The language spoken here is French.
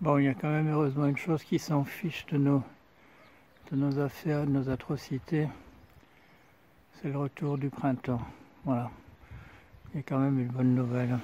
Bon, il y a quand même heureusement une chose qui s'en fiche de nos, de nos affaires, de nos atrocités. C'est le retour du printemps. Voilà. Il y a quand même une bonne nouvelle.